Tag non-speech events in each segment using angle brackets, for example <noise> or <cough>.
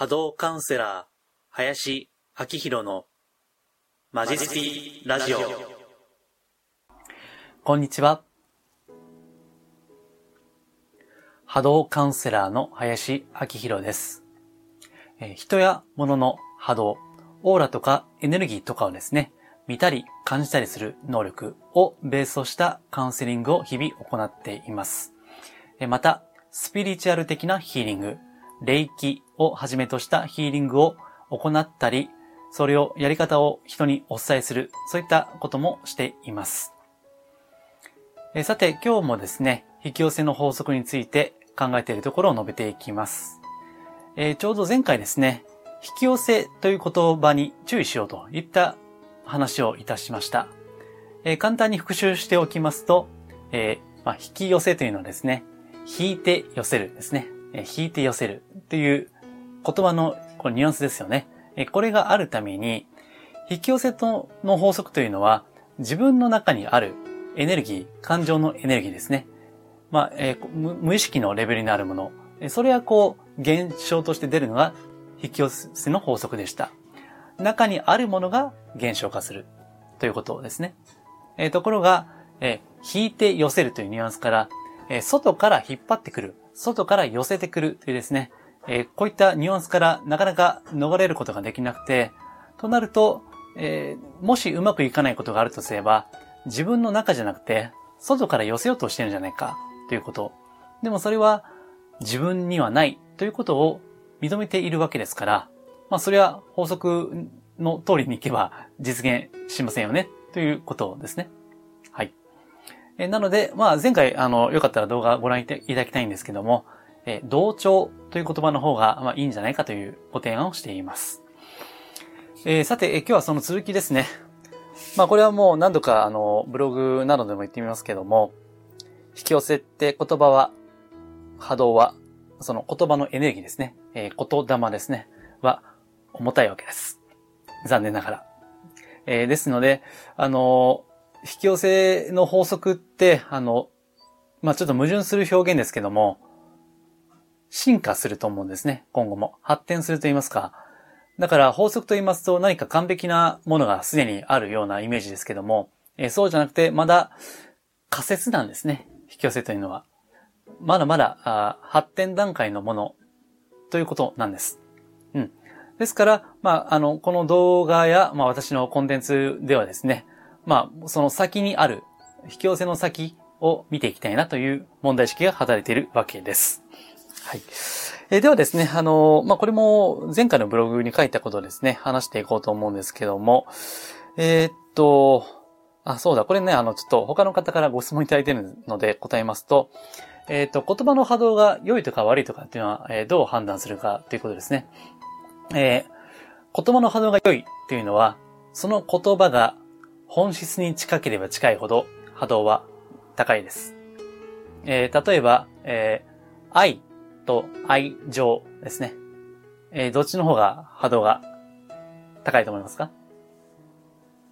波動カウンセラー、林明宏のマジスティラジオ。こんにちは。波動カウンセラーの林明宏です。え人や物の波動、オーラとかエネルギーとかをですね、見たり感じたりする能力をベースとしたカウンセリングを日々行っています。また、スピリチュアル的なヒーリング、霊気をはじめとしたヒーリングを行ったり、それをやり方を人にお伝えする、そういったこともしています。えさて、今日もですね、引き寄せの法則について考えているところを述べていきます。えー、ちょうど前回ですね、引き寄せという言葉に注意しようといった話をいたしました。えー、簡単に復習しておきますと、えー、まあ、引き寄せというのはですね、引いて寄せるですね。引いて寄せるという言葉のこニュアンスですよね。これがあるために、引き寄せの法則というのは、自分の中にあるエネルギー、感情のエネルギーですね。まあ、えー、無意識のレベルにあるもの。それはこう、現象として出るのが引き寄せの法則でした。中にあるものが現象化するということですね。えー、ところが、えー、引いて寄せるというニュアンスから、え、外から引っ張ってくる、外から寄せてくるというですね、え、こういったニュアンスからなかなか逃れることができなくて、となると、え、もしうまくいかないことがあるとすれば、自分の中じゃなくて、外から寄せようとしてるんじゃないかということ。でもそれは自分にはないということを認めているわけですから、まあそれは法則の通りに行けば実現しませんよねということですね。えなので、まあ前回、あの、よかったら動画をご覧いただきたいんですけども、え同調という言葉の方が、まあ、いいんじゃないかというご提案をしています。えー、さて、え今日はその続きですね。まあこれはもう何度かあの、ブログなどでも言ってみますけども、引き寄せって言葉は、波動は、その言葉のエネルギーですね。えー、言霊ですね。は、重たいわけです。残念ながら。えー、ですので、あの、引き寄せの法則って、あの、まあ、ちょっと矛盾する表現ですけども、進化すると思うんですね。今後も。発展すると言いますか。だから法則と言いますと何か完璧なものがすでにあるようなイメージですけども、え、そうじゃなくてまだ仮説なんですね。引き寄せというのは。まだまだあ発展段階のものということなんです。うん。ですから、まあ、あの、この動画や、まあ、私のコンテンツではですね、まあ、その先にある、引き寄せの先を見ていきたいなという問題意識が働いているわけです。はい。えー、ではですね、あの、まあ、これも前回のブログに書いたことをですね、話していこうと思うんですけども、えー、っと、あ、そうだ、これね、あの、ちょっと他の方からご質問いただいているので答えますと、えっ、と、言葉の波動が良いとか悪いとかっていうのは、えー、どう判断するかということですね。えー、言葉の波動が良いというのは、その言葉が本質に近ければ近いほど波動は高いです。えー、例えば、えー、愛と愛情ですね。えー、どっちの方が波動が高いと思いますか？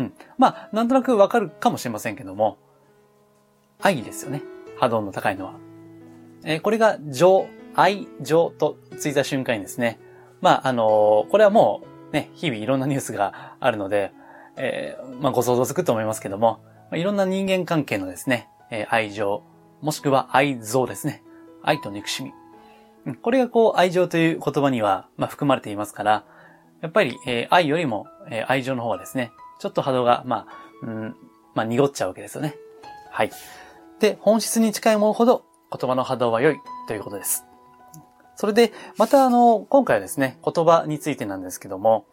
うん。まあ、なんとなくわかるかもしれませんけども、愛ですよね。波動の高いのは。えー、これが情、愛情とついた瞬間にですね、まあ、あのー、これはもうね、日々いろんなニュースがあるので、えー、まあ、ご想像つくと思いますけども、まあ、いろんな人間関係のですね、え愛情、もしくは愛憎ですね。愛と憎しみ。これがこう、愛情という言葉には、まあ、含まれていますから、やっぱり、え愛よりも、え愛情の方はですね、ちょっと波動が、まあ、うん、まあ、濁っちゃうわけですよね。はい。で、本質に近いものほど言葉の波動は良いということです。それで、またあの、今回はですね、言葉についてなんですけども、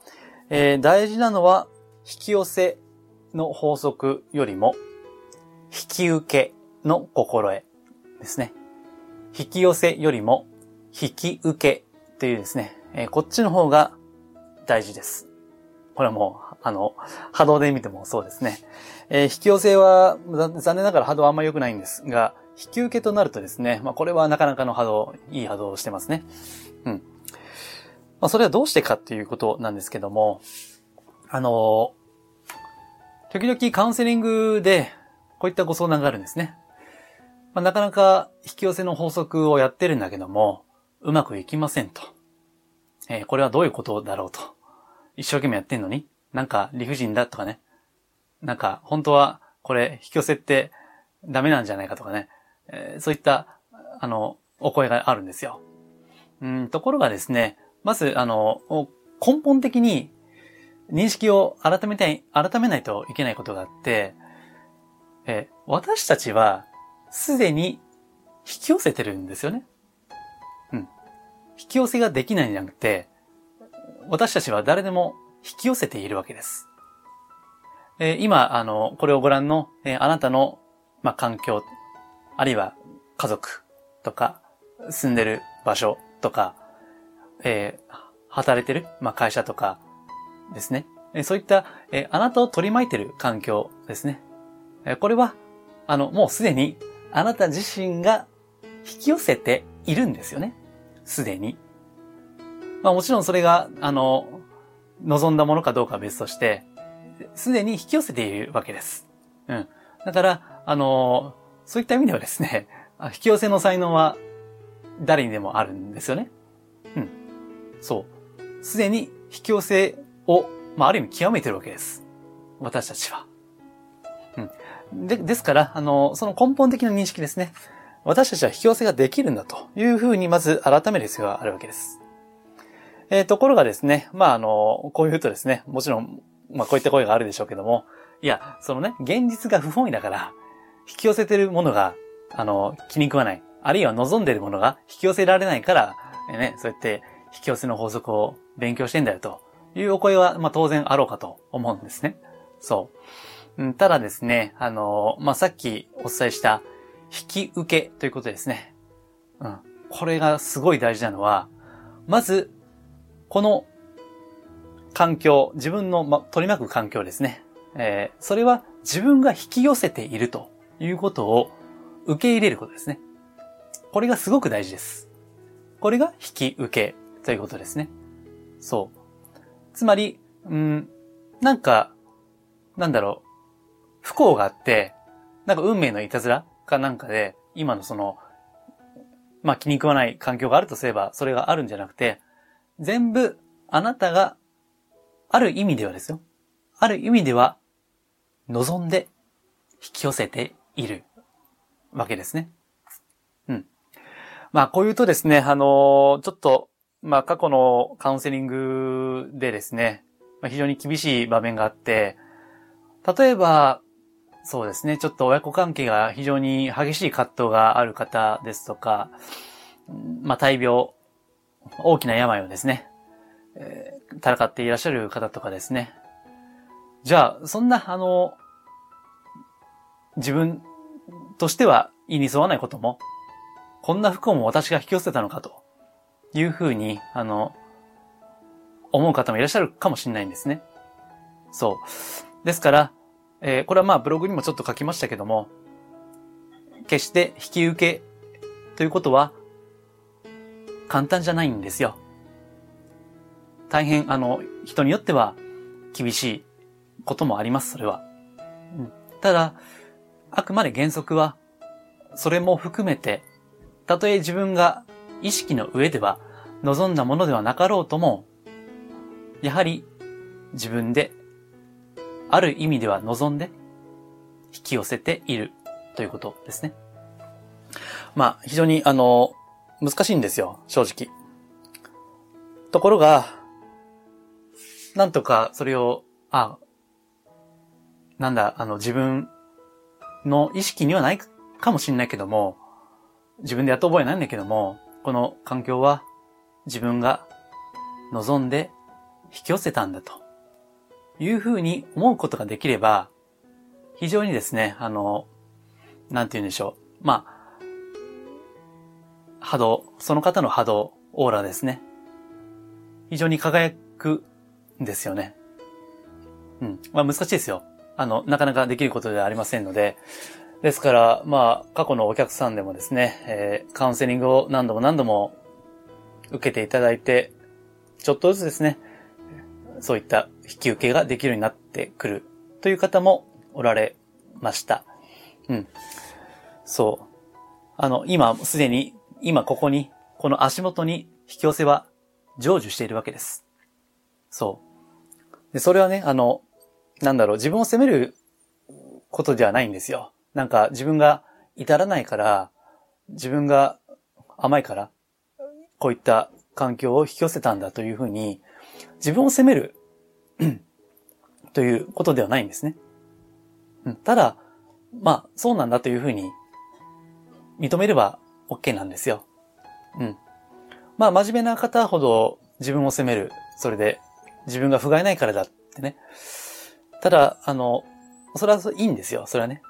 えー、大事なのは、引き寄せの法則よりも、引き受けの心得ですね。引き寄せよりも、引き受けというですね、えー、こっちの方が大事です。これはもう、あの、波動で見てもそうですね。えー、引き寄せは、残念ながら波動はあんまり良くないんですが、引き受けとなるとですね、まあこれはなかなかの波動、いい波動をしてますね。うん。まあそれはどうしてかっていうことなんですけども、あの時々カウンセリングでこういったご相談があるんですね。まあ、なかなか引き寄せの法則をやってるんだけども、うまくいきませんと。えー、これはどういうことだろうと。一生懸命やってんのになんか理不尽だとかね。なんか、本当はこれ引き寄せってダメなんじゃないかとかね。えー、そういった、あの、お声があるんですよ。うん、ところがですね、まず、あの、根本的に認識を改めたい、改めないといけないことがあって、え私たちはすでに引き寄せてるんですよね。うん。引き寄せができないんじゃなくて、私たちは誰でも引き寄せているわけです。えー、今、あの、これをご覧の、えー、あなたの、まあ、環境、あるいは家族とか、住んでる場所とか、えー、働いてる、まあ、会社とかですね。そういった、え、あなたを取り巻いてる環境ですね。え、これは、あの、もうすでにあなた自身が引き寄せているんですよね。すでに。まあもちろんそれが、あの、望んだものかどうかは別として、すでに引き寄せているわけです。うん。だから、あの、そういった意味ではですね、<laughs> 引き寄せの才能は誰にでもあるんですよね。うん。そう。すでに引き寄せを、まあ、ある意味極めてるわけです。私たちは。うん。で、ですから、あの、その根本的な認識ですね。私たちは引き寄せができるんだというふうにまず改める必要があるわけです。えー、ところがですね、まあ、あの、こういうとですね、もちろん、まあ、こういった声があるでしょうけども、いや、そのね、現実が不本意だから、引き寄せてるものが、あの、気に食わない。あるいは望んでるものが引き寄せられないから、ね、そうやって引き寄せの法則を勉強してんだよというお声は、まあ、当然あろうかと思うんですね。そう。うん、ただですね、あの、まあ、さっきお伝えした引き受けということですね。うん。これがすごい大事なのは、まず、この環境、自分の、ま、取り巻く環境ですね。えー、それは自分が引き寄せているということを受け入れることですね。これがすごく大事です。これが引き受けということですね。そう。つまり、うん、なんか、なんだろう、不幸があって、なんか運命のいたずらかなんかで、今のその、まあ気に食わない環境があるとすれば、それがあるんじゃなくて、全部あなたがある意味ではですよ。ある意味では望んで引き寄せているわけですね。うん。まあこう言うとですね、あのー、ちょっと、まあ過去のカウンセリングでですね、まあ、非常に厳しい場面があって、例えば、そうですね、ちょっと親子関係が非常に激しい葛藤がある方ですとか、まあ大病、大きな病をですね、えー、戦っていらっしゃる方とかですね。じゃあ、そんな、あの、自分としては意に沿わないことも、こんな不幸も私が引き寄せたのかというふうに、あの、思う方もいらっしゃるかもしれないんですね。そう。ですから、えー、これはまあブログにもちょっと書きましたけども、決して引き受けということは簡単じゃないんですよ。大変、あの、人によっては厳しいこともあります、それは。ただ、あくまで原則は、それも含めて、たとえ自分が意識の上では望んだものではなかろうとも、やはり自分で、ある意味では望んで引き寄せているということですね。まあ、非常にあの、難しいんですよ、正直。ところが、なんとかそれを、あ、なんだ、あの、自分の意識にはないかもしれないけども、自分でやった覚えないんだけども、この環境は自分が望んで引き寄せたんだというふうに思うことができれば、非常にですね、あの、なんて言うんでしょう。まあ、波動、その方の波動、オーラですね。非常に輝くんですよね。うん。まあ難しいですよ。あの、なかなかできることではありませんので。ですから、まあ、過去のお客さんでもですね、えー、カウンセリングを何度も何度も受けていただいて、ちょっとずつですね、そういった引き受けができるようになってくるという方もおられました。うん。そう。あの、今すでに、今ここに、この足元に引き寄せは成就しているわけです。そう。で、それはね、あの、なんだろう、自分を責めることではないんですよ。なんか自分が至らないから、自分が甘いから、こういった環境を引き寄せたんだというふうに、自分を責める <clears throat> ということではないんですね。ただ、まあ、そうなんだというふうに認めれば OK なんですよ。うん。まあ、真面目な方ほど自分を責める。それで、自分が不甲斐ないからだってね。ただ、あの、それはいいんですよ。それはね。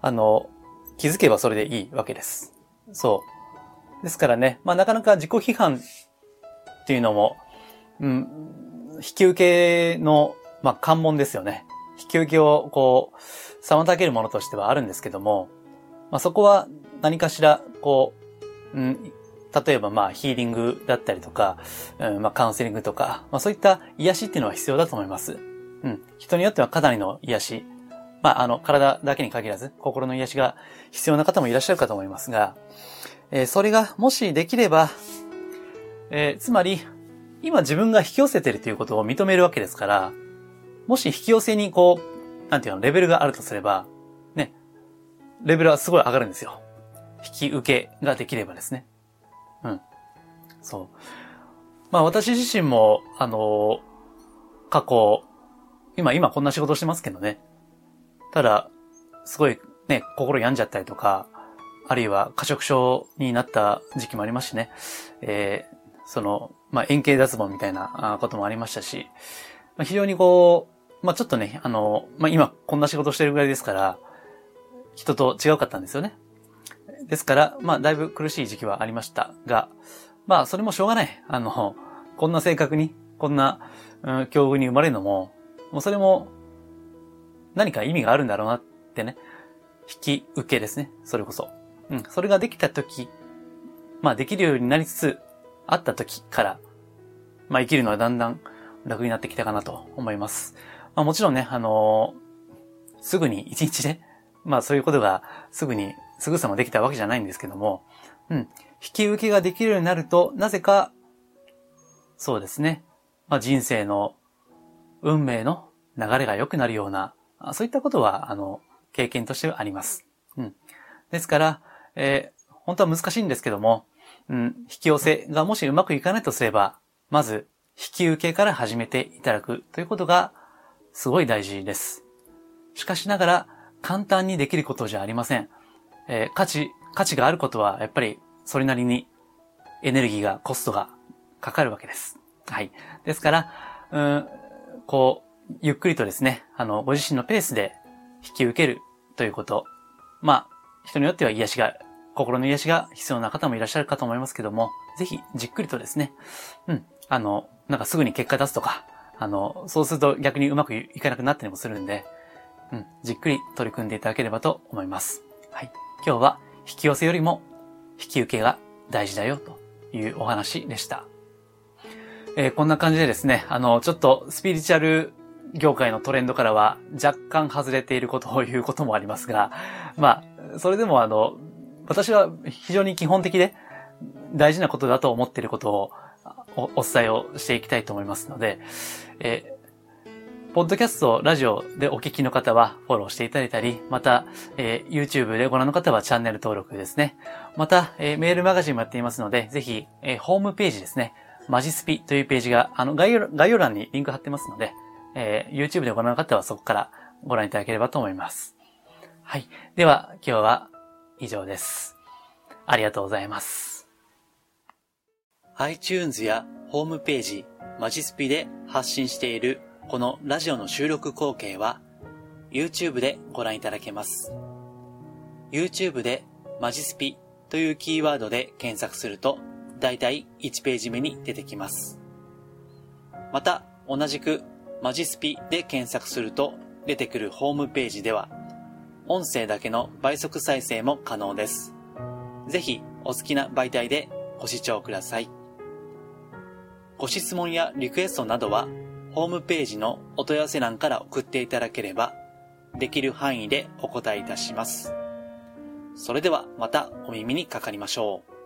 あの、気づけばそれでいいわけです。そう。ですからね、まあなかなか自己批判っていうのも、うん、引き受けの、まあ関門ですよね。引き受けをこう、妨げるものとしてはあるんですけども、まあそこは何かしら、こう、うん、例えばまあヒーリングだったりとか、うん、まあカウンセリングとか、まあそういった癒しっていうのは必要だと思います。うん。人によってはかなりの癒し、まああの体だけに限らず心の癒しが必要な方もいらっしゃるかと思いますが、えー、それがもしできれば、えー、つまり今自分が引き寄せてるということを認めるわけですから、もし引き寄せにこう、なんていうの、レベルがあるとすれば、ね、レベルはすごい上がるんですよ。引き受けができればですね。うん。そう。まあ私自身も、あの、過去、今、今こんな仕事してますけどね。ただ、すごいね、心病んじゃったりとか、あるいは過食症になった時期もありますしね。えー、その、まあ、円形脱毛みたいなこともありましたし、まあ、非常にこう、まあ、ちょっとね、あの、まあ、今こんな仕事してるぐらいですから、人と違うかったんですよね。ですから、まあ、だいぶ苦しい時期はありましたが、まあ、それもしょうがない。あの、こんな性格に、こんな、うん、境遇に生まれるのも、もうそれも、何か意味があるんだろうなってね、引き受けですね。それこそ。うん、それができた時、まあ、できるようになりつつあった時から、まあ、生きるのはだんだん楽になってきたかなと思います。まあ、もちろんね、あのー、すぐに一日で、まあ、そういうことがすぐにすぐさまできたわけじゃないんですけども、うん。引き受けができるようになると、なぜか、そうですね。まあ、人生の運命の流れが良くなるような、そういったことは、あの、経験としてはあります。うん。ですから、えー、本当は難しいんですけども、うん、引き寄せがもしうまくいかないとすれば、まず、引き受けから始めていただくということが、すごい大事です。しかしながら、簡単にできることじゃありません。えー、価値、価値があることは、やっぱり、それなりに、エネルギーが、コストがかかるわけです。はい。ですから、うん、こう、ゆっくりとですね、あの、ご自身のペースで引き受けるということ。まあ、人によっては癒しが、心の癒しが必要な方もいらっしゃるかと思いますけども、ぜひ、じっくりとですね、うん、あの、なんかすぐに結果出すとか、あの、そうすると逆にうまくいかなくなったりもするんで、うん、じっくり取り組んでいただければと思います。はい。今日は引き寄せよりも引き受けが大事だよというお話でした。えー、こんな感じでですね、あの、ちょっとスピリチュアル業界のトレンドからは若干外れていることを言うこともありますが、まあ、それでもあの、私は非常に基本的で大事なことだと思っていることをお伝えをしていきたいと思いますので、えポッドキャスト、ラジオでお聞きの方はフォローしていただいたり、また、えー、YouTube でご覧の方はチャンネル登録ですね。また、えー、メールマガジンもやっていますので、ぜひ、えー、ホームページですね。マジスピというページが、あの、概要概要欄にリンク貼ってますので、え YouTube でご覧の方はそこからご覧いただければと思います。はい。では、今日は以上です。ありがとうございます。iTunes やホームページ、マジスピで発信しているこのラジオの収録光景は YouTube でご覧いただけます。YouTube でマジスピというキーワードで検索するとだいたい1ページ目に出てきます。また同じくマジスピで検索すると出てくるホームページでは音声だけの倍速再生も可能です。ぜひお好きな媒体でご視聴ください。ご質問やリクエストなどはホームページのお問い合わせ欄から送っていただければ、できる範囲でお答えいたします。それではまたお耳にかかりましょう。